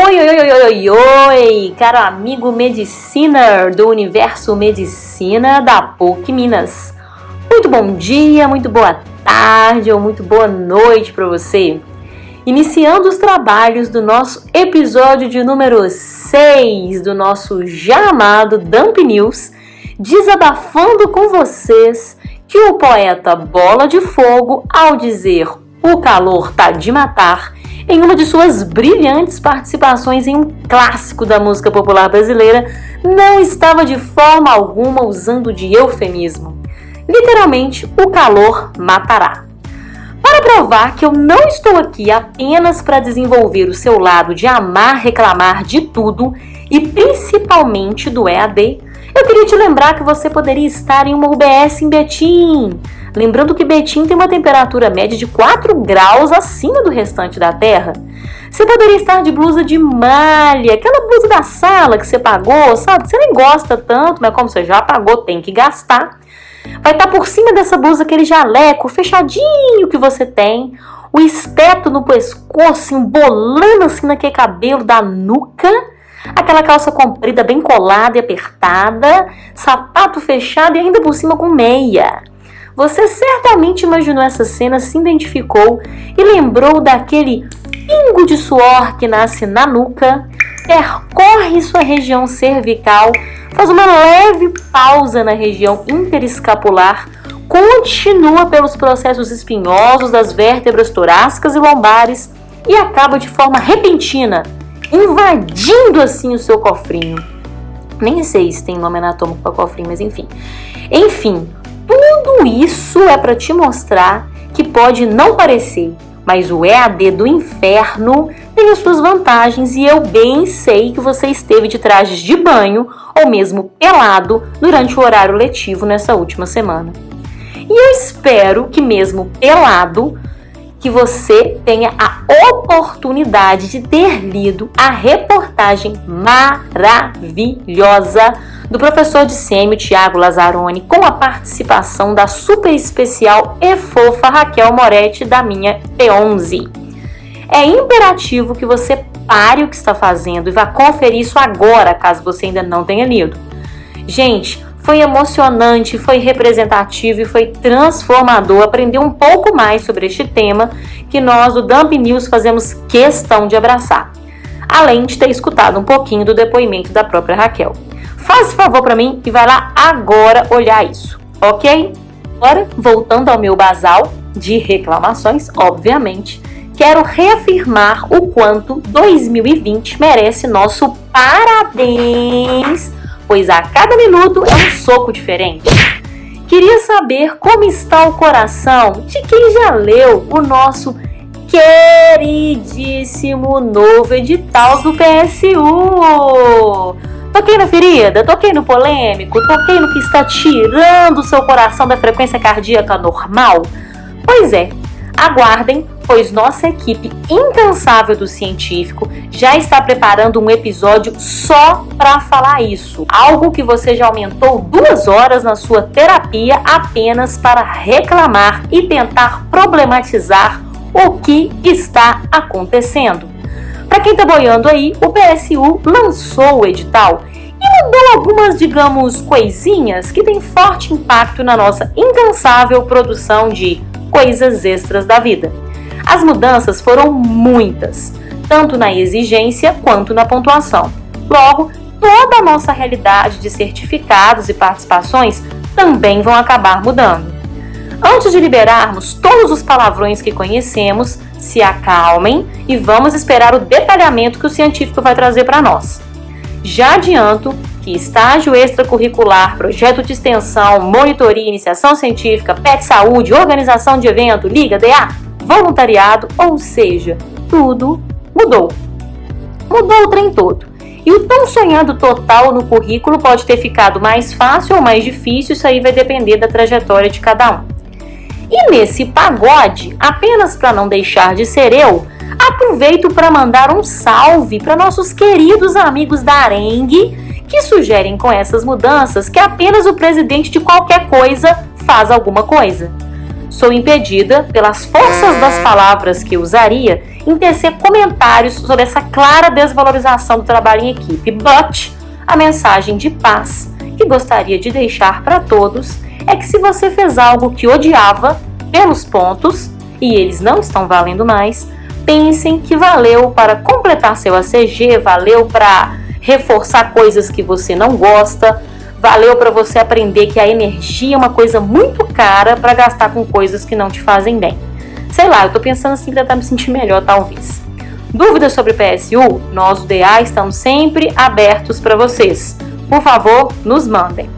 Oi, oi, oi, oi, oi, oi, caro amigo medicina do universo medicina da PUC Minas. Muito bom dia, muito boa tarde ou muito boa noite para você. Iniciando os trabalhos do nosso episódio de número 6 do nosso já amado Dump News, desabafando com vocês que o poeta Bola de Fogo, ao dizer o calor tá de matar, em uma de suas brilhantes participações em um clássico da música popular brasileira, não estava de forma alguma usando de eufemismo. Literalmente, o calor matará. Para provar que eu não estou aqui apenas para desenvolver o seu lado de amar reclamar de tudo e principalmente do EAD, eu queria te lembrar que você poderia estar em uma UBS em Betim, Lembrando que Betim tem uma temperatura média de 4 graus acima do restante da Terra. Você poderia estar de blusa de malha, aquela blusa da sala que você pagou, sabe? Você nem gosta tanto, mas como você já pagou, tem que gastar. Vai estar por cima dessa blusa aquele jaleco fechadinho que você tem, o espeto no pescoço, embolando assim naquele cabelo da nuca, aquela calça comprida bem colada e apertada, sapato fechado e ainda por cima com meia. Você certamente imaginou essa cena, se identificou e lembrou daquele pingo de suor que nasce na nuca, percorre sua região cervical, faz uma leve pausa na região interescapular, continua pelos processos espinhosos das vértebras torácicas e lombares e acaba de forma repentina, invadindo assim o seu cofrinho. Nem sei se tem nome anatômico para cofrinho, mas enfim. Enfim, tudo isso é para te mostrar que pode não parecer, mas o EAD do inferno tem as suas vantagens e eu bem sei que você esteve de trajes de banho ou mesmo pelado durante o horário letivo nessa última semana. E eu espero que mesmo pelado que você tenha a oportunidade de ter lido a reportagem maravilhosa do professor de sêmio Tiago Lazzaroni com a participação da super especial e fofa Raquel Moretti da minha P11. É imperativo que você pare o que está fazendo e vá conferir isso agora, caso você ainda não tenha lido. Gente, foi emocionante, foi representativo e foi transformador aprender um pouco mais sobre este tema que nós do Dump News fazemos questão de abraçar, além de ter escutado um pouquinho do depoimento da própria Raquel. Faz favor para mim e vai lá agora olhar isso, ok? Agora, voltando ao meu basal de reclamações, obviamente, quero reafirmar o quanto 2020 merece nosso parabéns pois a cada minuto é um soco diferente. Queria saber como está o coração de quem já leu o nosso queridíssimo novo edital do PSU. Toquei na ferida, toquei no polêmico, toquei no que está tirando o seu coração da frequência cardíaca normal? Pois é, aguardem pois nossa equipe incansável do científico já está preparando um episódio só para falar isso. Algo que você já aumentou duas horas na sua terapia apenas para reclamar e tentar problematizar o que está acontecendo. Para quem está boiando aí, o PSU lançou o edital mudou algumas, digamos, coisinhas que têm forte impacto na nossa incansável produção de coisas extras da vida. As mudanças foram muitas, tanto na exigência quanto na pontuação. Logo, toda a nossa realidade de certificados e participações também vão acabar mudando. Antes de liberarmos todos os palavrões que conhecemos, se acalmem e vamos esperar o detalhamento que o científico vai trazer para nós. Já adianto que estágio extracurricular, projeto de extensão, monitoria, iniciação científica, PET saúde, organização de evento, liga, DA, voluntariado, ou seja, tudo mudou. Mudou o trem todo. E o tão sonhado total no currículo pode ter ficado mais fácil ou mais difícil, isso aí vai depender da trajetória de cada um. E nesse pagode, apenas para não deixar de ser eu, aproveito para mandar um salve para nossos queridos amigos da Arengue, que sugerem com essas mudanças que apenas o presidente de qualquer coisa faz alguma coisa. Sou impedida, pelas forças das palavras que usaria, em tecer comentários sobre essa clara desvalorização do trabalho em equipe. But a mensagem de paz que gostaria de deixar para todos é que se você fez algo que odiava pelos pontos e eles não estão valendo mais, pensem que valeu para completar seu ACG, valeu para reforçar coisas que você não gosta, valeu para você aprender que a energia é uma coisa muito cara para gastar com coisas que não te fazem bem. Sei lá, eu tô pensando assim para tentar me sentir melhor, talvez. Dúvidas sobre PSU? Nós do DA estamos sempre abertos para vocês. Por favor, nos mandem.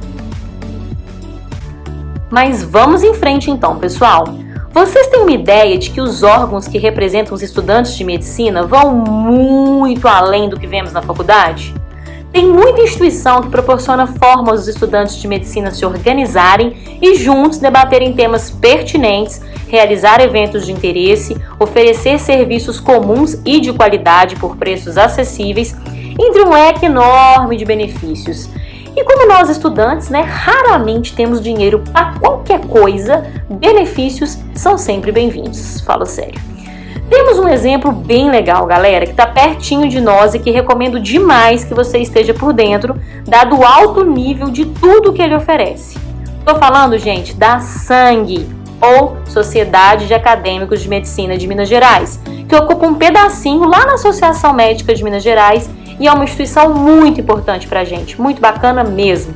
Mas vamos em frente então, pessoal. Vocês têm uma ideia de que os órgãos que representam os estudantes de medicina vão muito além do que vemos na faculdade? Tem muita instituição que proporciona forma aos estudantes de medicina se organizarem e juntos debaterem temas pertinentes, realizar eventos de interesse, oferecer serviços comuns e de qualidade por preços acessíveis, entre um leque enorme de benefícios. E como nós estudantes, né, raramente temos dinheiro para qualquer coisa, benefícios são sempre bem-vindos. Falo sério. Temos um exemplo bem legal, galera, que está pertinho de nós e que recomendo demais que você esteja por dentro, dado o alto nível de tudo que ele oferece. Estou falando, gente, da Sangue, ou Sociedade de Acadêmicos de Medicina de Minas Gerais, que ocupa um pedacinho lá na Associação Médica de Minas Gerais e é uma instituição muito importante para a gente, muito bacana mesmo.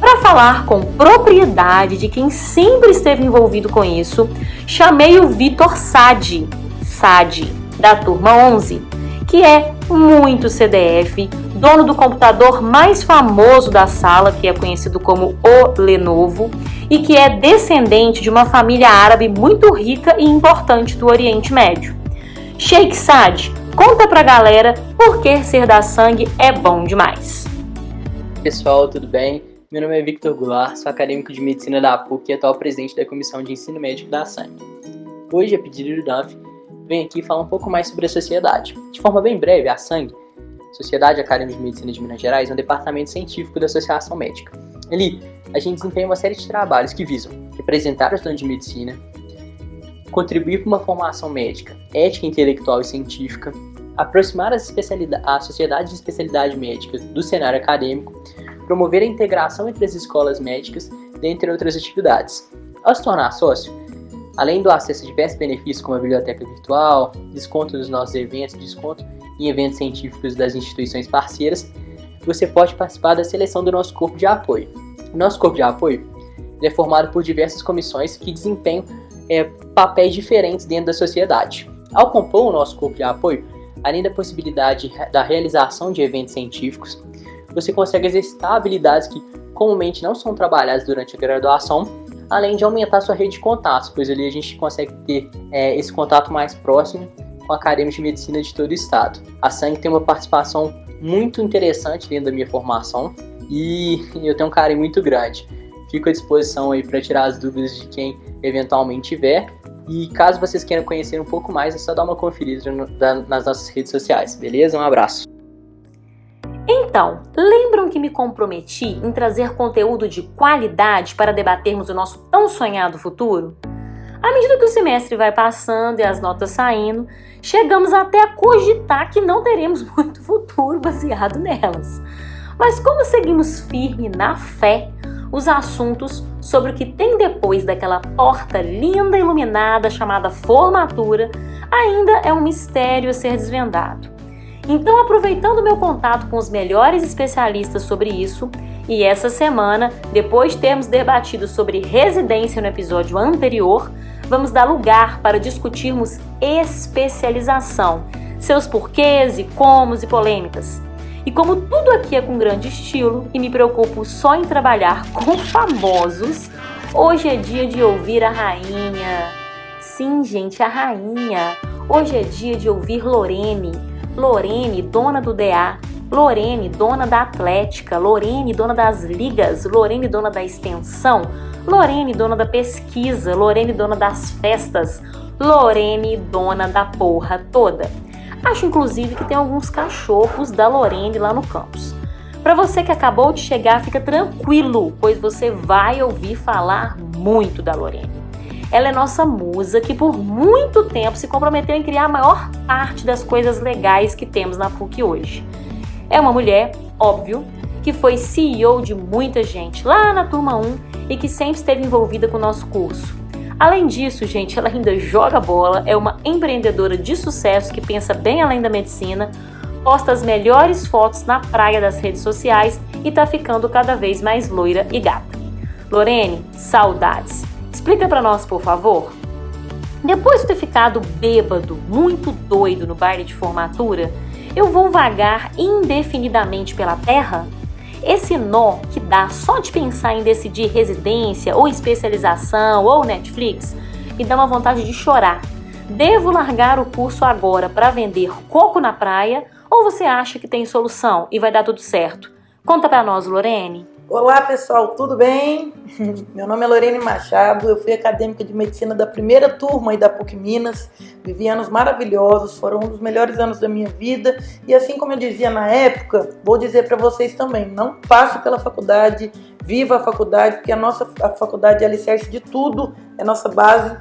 Para falar com propriedade de quem sempre esteve envolvido com isso, chamei o Vitor Sadi, Sadi, da turma 11, que é muito CDF, dono do computador mais famoso da sala, que é conhecido como o Lenovo, e que é descendente de uma família árabe muito rica e importante do Oriente Médio. Sheikh Sadi Conta pra galera por que ser da sangue é bom demais. Pessoal, tudo bem? Meu nome é Victor Goulart, sou acadêmico de medicina da PUC e atual presidente da Comissão de Ensino Médico da Sangue. Hoje, a pedido do DANF, venho aqui falar um pouco mais sobre a sociedade. De forma bem breve, a Sangue, Sociedade Acadêmica de Medicina de Minas Gerais, é um departamento científico da Associação Médica. Ali, a gente desempenha uma série de trabalhos que visam representar o estudante de medicina, contribuir para uma formação médica, ética, intelectual e científica, aproximar as, as sociedades de especialidade médica do cenário acadêmico, promover a integração entre as escolas médicas, dentre outras atividades. Ao se tornar sócio, além do acesso a diversos benefícios como a biblioteca virtual, desconto nos nossos eventos, desconto em eventos científicos das instituições parceiras, você pode participar da seleção do nosso corpo de apoio. Nosso corpo de apoio é formado por diversas comissões que desempenham é, papéis diferentes dentro da sociedade. Ao compor o nosso corpo de apoio, além da possibilidade da realização de eventos científicos, você consegue exercitar habilidades que comumente não são trabalhadas durante a graduação, além de aumentar sua rede de contatos, pois ali a gente consegue ter é, esse contato mais próximo com acadêmicos de medicina de todo o estado. A SANG tem uma participação muito interessante dentro da minha formação e eu tenho um carinho muito grande. Fico à disposição aí para tirar as dúvidas de quem eventualmente tiver e caso vocês queiram conhecer um pouco mais, é só dar uma conferida no, da, nas nossas redes sociais, beleza? Um abraço. Então, lembram que me comprometi em trazer conteúdo de qualidade para debatermos o nosso tão sonhado futuro? À medida que o semestre vai passando e as notas saindo, chegamos até a cogitar que não teremos muito futuro baseado nelas. Mas como seguimos firme na fé, os assuntos sobre o que tem depois daquela porta linda iluminada chamada formatura ainda é um mistério a ser desvendado. Então, aproveitando meu contato com os melhores especialistas sobre isso, e essa semana, depois de termos debatido sobre residência no episódio anterior, vamos dar lugar para discutirmos especialização, seus porquês e comos e polêmicas. E como tudo aqui é com grande estilo e me preocupo só em trabalhar com famosos, hoje é dia de ouvir a rainha. Sim, gente, a rainha. Hoje é dia de ouvir Lorene. Lorene, dona do DA. Lorene, dona da Atlética. Lorene, dona das ligas. Lorene, dona da extensão. Lorene, dona da pesquisa. Lorene, dona das festas. Lorene, dona da porra toda. Acho inclusive que tem alguns cachorros da Lorene lá no campus. Para você que acabou de chegar, fica tranquilo, pois você vai ouvir falar muito da Lorene. Ela é nossa musa que por muito tempo se comprometeu em criar a maior parte das coisas legais que temos na PUC hoje. É uma mulher, óbvio, que foi CEO de muita gente lá na turma 1 e que sempre esteve envolvida com o nosso curso. Além disso, gente, ela ainda joga bola, é uma empreendedora de sucesso que pensa bem além da medicina, posta as melhores fotos na praia das redes sociais e tá ficando cada vez mais loira e gata. Lorene, saudades. Explica para nós, por favor. Depois de ter ficado bêbado, muito doido no baile de formatura, eu vou vagar indefinidamente pela terra? Esse nó que dá só de pensar em decidir residência ou especialização ou Netflix me dá uma vontade de chorar. Devo largar o curso agora para vender coco na praia ou você acha que tem solução e vai dar tudo certo? Conta para nós, Lorene. Olá pessoal, tudo bem? Meu nome é Lorene Machado, eu fui acadêmica de medicina da primeira turma aí da PUC Minas, vivi anos maravilhosos, foram um dos melhores anos da minha vida e assim como eu dizia na época, vou dizer para vocês também, não passe pela faculdade, viva a faculdade, porque a nossa a faculdade é alicerce de tudo, é nossa base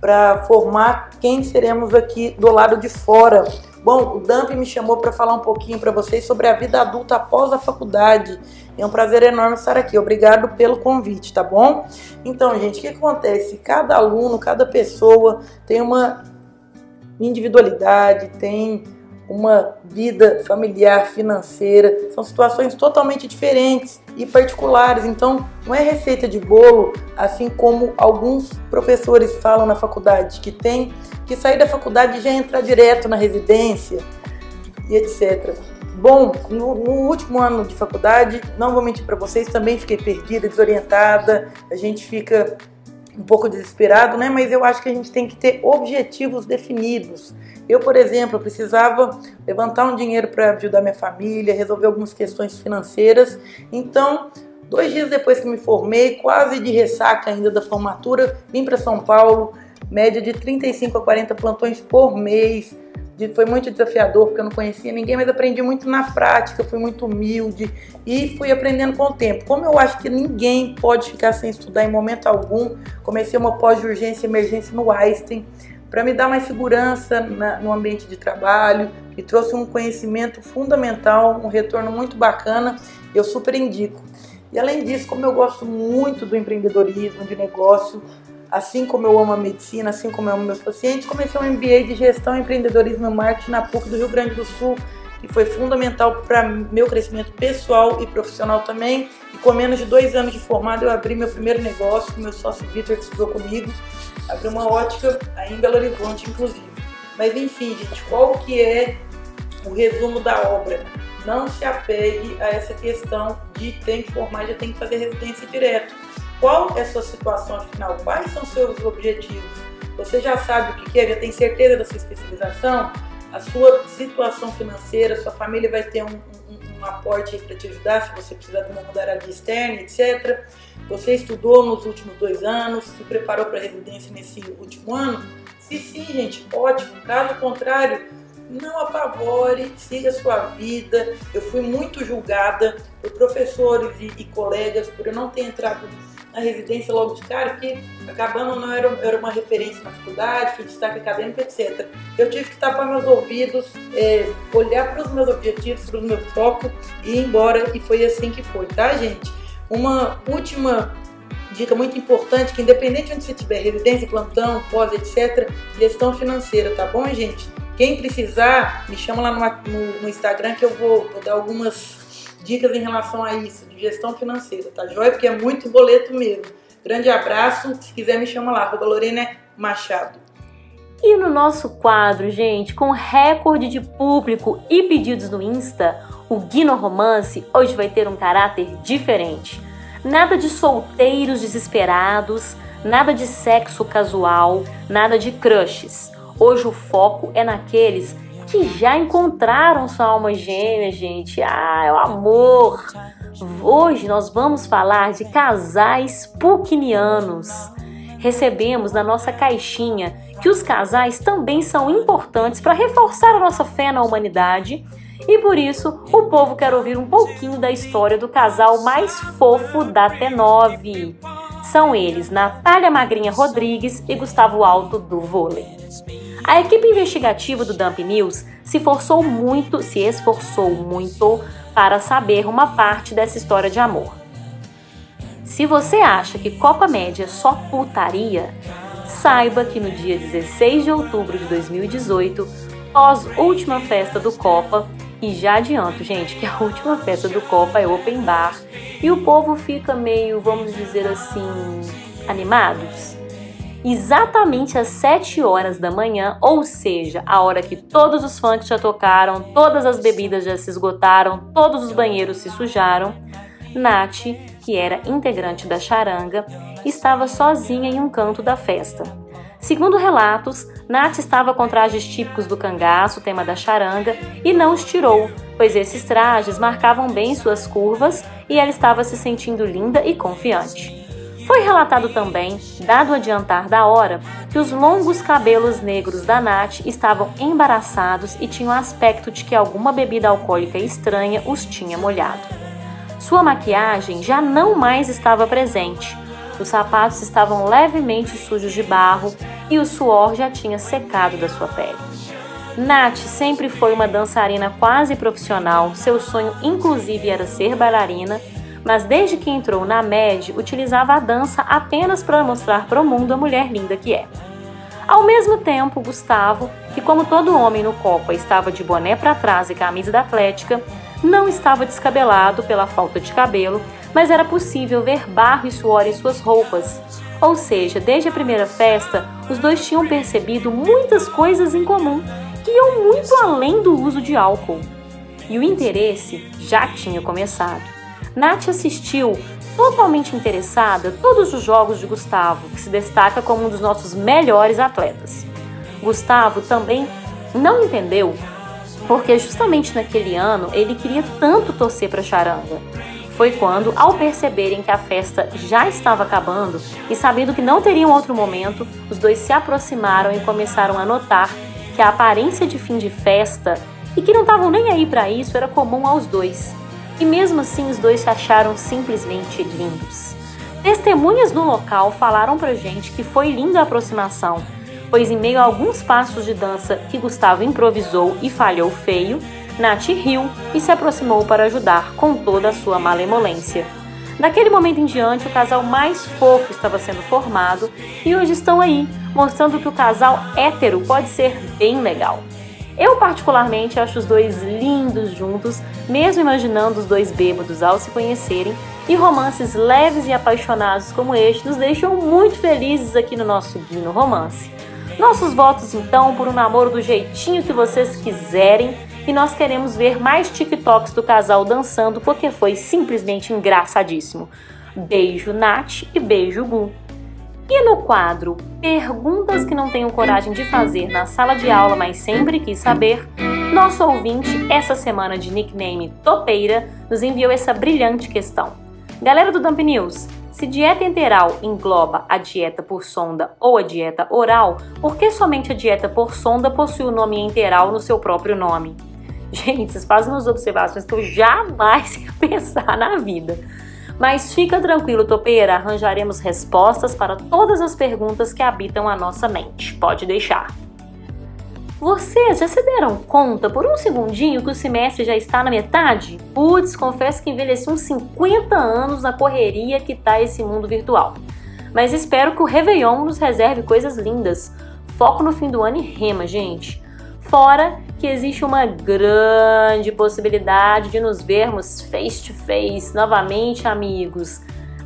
para formar quem seremos aqui do lado de fora. Bom, o Damp me chamou para falar um pouquinho para vocês sobre a vida adulta após a faculdade. É um prazer enorme estar aqui. Obrigado pelo convite, tá bom? Então, gente, o que acontece? Cada aluno, cada pessoa tem uma individualidade, tem uma vida familiar, financeira, são situações totalmente diferentes e particulares. Então, não é receita de bolo, assim como alguns professores falam na faculdade, que tem que sair da faculdade e já entrar direto na residência e etc. Bom, no, no, último ano de faculdade, não vou mentir para vocês, também fiquei perdida, desorientada, a gente fica um pouco desesperado, né? Mas eu acho que a gente tem que ter objetivos definidos. Eu, por exemplo, precisava levantar um dinheiro para ajudar minha família, resolver algumas questões financeiras. Então, dois dias depois que me formei, quase de ressaca ainda da formatura, vim para São Paulo, média de 35 a 40 plantões por mês foi muito desafiador porque eu não conhecia ninguém, mas aprendi muito na prática, fui muito humilde e fui aprendendo com o tempo. Como eu acho que ninguém pode ficar sem estudar em momento algum, comecei uma pós de urgência e emergência no Einstein para me dar mais segurança na, no ambiente de trabalho, e trouxe um conhecimento fundamental, um retorno muito bacana, eu super indico. E além disso, como eu gosto muito do empreendedorismo, de negócio, assim como eu amo a medicina, assim como eu amo meus pacientes, comecei um MBA de Gestão, Empreendedorismo e Marketing na PUC do Rio Grande do Sul, que foi fundamental para meu crescimento pessoal e profissional também. E com menos de dois anos de formado, eu abri meu primeiro negócio com meu sócio Vitor, que estudou comigo. Abri uma ótica aí em Belo Horizonte, inclusive. Mas enfim, gente, qual que é o resumo da obra? Não se apegue a essa questão de tem que formar, já tem que fazer residência direto qual é a sua situação afinal? Quais são seus objetivos? Você já sabe o que quer? Já tem certeza da sua especialização? A sua situação financeira, sua família vai ter um, um, um aporte para te ajudar se você precisar de uma mudança externa, etc. Você estudou nos últimos dois anos, se preparou para a residência nesse último ano? Se sim, gente, ótimo. Caso contrário, não apavore, siga a sua vida. Eu fui muito julgada por professores e, e colegas por eu não ter entrado na residência logo de cara, porque acabando não era, era uma referência na faculdade, fui destaque acadêmico, etc. Eu tive que tapar meus ouvidos, é, olhar para os meus objetivos, para o meu foco e ir embora, e foi assim que foi, tá, gente? Uma última dica muito importante, que independente de onde você tiver, residência, plantão, pós, etc., gestão financeira, tá bom, gente? Quem precisar, me chama lá no, no, no Instagram que eu vou, vou dar algumas dicas em relação a isso, de gestão financeira, tá joia? Porque é muito boleto mesmo. Grande abraço, se quiser me chama lá, arroba Lorena Machado. E no nosso quadro, gente, com recorde de público e pedidos no Insta, o Guino Romance hoje vai ter um caráter diferente. Nada de solteiros desesperados, nada de sexo casual, nada de crushes. Hoje o foco é naqueles que já encontraram sua alma gêmea, gente. Ah, é o amor. Hoje nós vamos falar de casais pukinianos. Recebemos na nossa caixinha que os casais também são importantes para reforçar a nossa fé na humanidade e por isso o povo quer ouvir um pouquinho da história do casal mais fofo da T9. São eles Natália Magrinha Rodrigues e Gustavo Alto do vôlei. A equipe investigativa do Dump News se forçou muito, se esforçou muito para saber uma parte dessa história de amor. Se você acha que Copa Média é só putaria, saiba que no dia 16 de outubro de 2018, pós última festa do Copa, e já adianto, gente, que a última festa do Copa é open bar e o povo fica meio, vamos dizer assim, animados. Exatamente às 7 horas da manhã, ou seja, a hora que todos os funks já tocaram, todas as bebidas já se esgotaram, todos os banheiros se sujaram, Nath, que era integrante da charanga, estava sozinha em um canto da festa. Segundo relatos, Nath estava com trajes típicos do cangaço, tema da charanga, e não os tirou, pois esses trajes marcavam bem suas curvas e ela estava se sentindo linda e confiante. Foi relatado também, dado o adiantar da hora, que os longos cabelos negros da Nath estavam embaraçados e tinham aspecto de que alguma bebida alcoólica estranha os tinha molhado. Sua maquiagem já não mais estava presente, os sapatos estavam levemente sujos de barro e o suor já tinha secado da sua pele. Nath sempre foi uma dançarina quase profissional, seu sonho inclusive era ser bailarina, mas desde que entrou na MED, utilizava a dança apenas para mostrar para o mundo a mulher linda que é. Ao mesmo tempo, Gustavo, que como todo homem no Copa estava de boné para trás e camisa da Atlética, não estava descabelado pela falta de cabelo, mas era possível ver barro e suor em suas roupas. Ou seja, desde a primeira festa, os dois tinham percebido muitas coisas em comum que iam muito além do uso de álcool. E o interesse já tinha começado. Nath assistiu, totalmente interessada, todos os jogos de Gustavo, que se destaca como um dos nossos melhores atletas. Gustavo também não entendeu porque justamente naquele ano ele queria tanto torcer para Charanga. Foi quando, ao perceberem que a festa já estava acabando e sabendo que não teriam outro momento, os dois se aproximaram e começaram a notar que a aparência de fim de festa e que não estavam nem aí para isso era comum aos dois. E mesmo assim, os dois se acharam simplesmente lindos. Testemunhas no local falaram pra gente que foi linda a aproximação pois em meio a alguns passos de dança que Gustavo improvisou e falhou feio, Nath riu e se aproximou para ajudar com toda a sua malemolência. Daquele momento em diante, o casal mais fofo estava sendo formado e hoje estão aí, mostrando que o casal hétero pode ser bem legal. Eu, particularmente, acho os dois lindos juntos, mesmo imaginando os dois bêbados ao se conhecerem, e romances leves e apaixonados como este nos deixam muito felizes aqui no nosso Guino Romance. Nossos votos então por um namoro do jeitinho que vocês quiserem e nós queremos ver mais TikToks do casal dançando porque foi simplesmente engraçadíssimo. Beijo Nath e beijo Gu. E no quadro Perguntas que não tenho coragem de fazer na sala de aula, mas sempre quis saber, nosso ouvinte, essa semana de nickname Topeira, nos enviou essa brilhante questão. Galera do Dump News, se dieta enteral engloba a dieta por sonda ou a dieta oral, por que somente a dieta por sonda possui o nome enteral no seu próprio nome? Gente, vocês fazem umas observações que eu jamais ia pensar na vida. Mas fica tranquilo, topeira, arranjaremos respostas para todas as perguntas que habitam a nossa mente. Pode deixar. Vocês já se deram conta por um segundinho que o semestre já está na metade? Putz, confesso que envelheci uns 50 anos na correria que tá esse mundo virtual. Mas espero que o Réveillon nos reserve coisas lindas. Foco no fim do ano e rema, gente. Fora que existe uma grande possibilidade de nos vermos face to face novamente, amigos.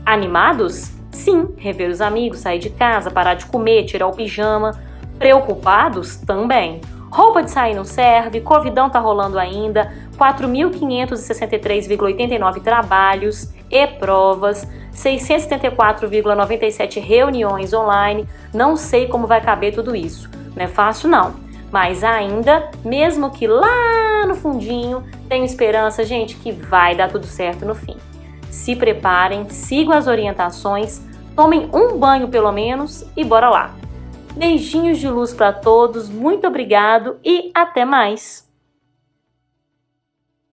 Animados? Sim, rever os amigos, sair de casa, parar de comer, tirar o pijama Preocupados? Também. Roupa de sair não serve, Covidão tá rolando ainda, 4.563,89 trabalhos e provas, 674,97 reuniões online. Não sei como vai caber tudo isso. Não é fácil, não. Mas ainda, mesmo que lá no fundinho, tenho esperança, gente, que vai dar tudo certo no fim. Se preparem, sigam as orientações, tomem um banho pelo menos e bora lá! Beijinhos de luz para todos, muito obrigado e até mais!